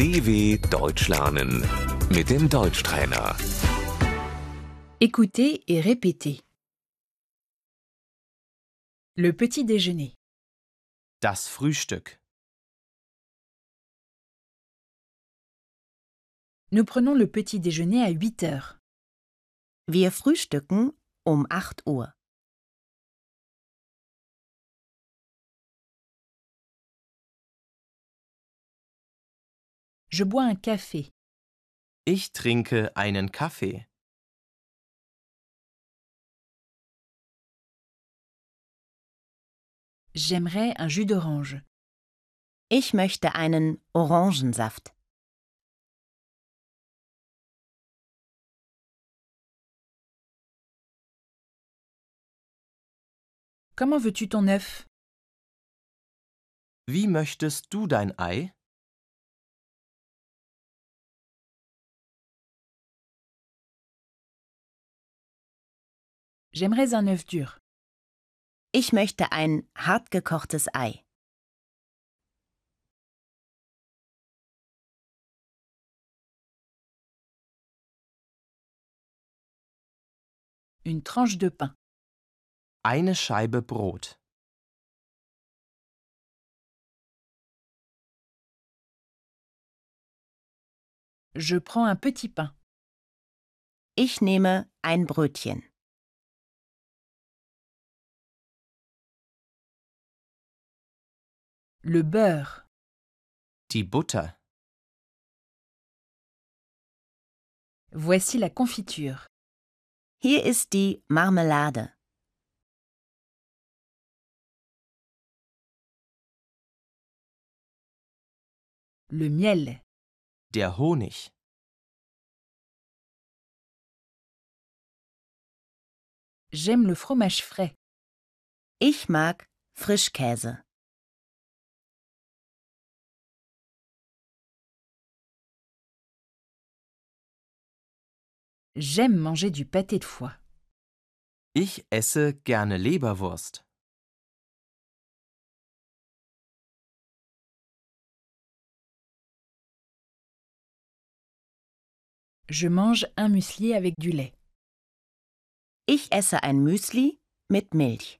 DW Deutsch lernen mit dem Deutschtrainer. Écoutez et répétez. Le petit déjeuner. Das Frühstück. Nous prenons le petit déjeuner à 8 heures. Wir frühstücken um 8 Uhr. Je bois un café. Ich trinke einen Kaffee. J'aimerais un jus d'orange. Ich möchte einen Orangensaft. Comment veux-tu ton œuf Wie möchtest du dein Ei? J'aimerais un œuf dur. Ich möchte ein hartgekochtes Ei. Une tranche de pain. Eine Scheibe Brot. Je prends un petit pain. Ich nehme ein Brötchen. Le beurre. Die Butter. Voici la confiture. Hier ist die Marmelade. Le miel. Der Honig. J'aime le fromage frais. Ich mag Frischkäse. J'aime manger du pâté de foie. Ich esse gerne Leberwurst. Je mange un muesli avec du lait. Ich esse ein Müsli mit Milch.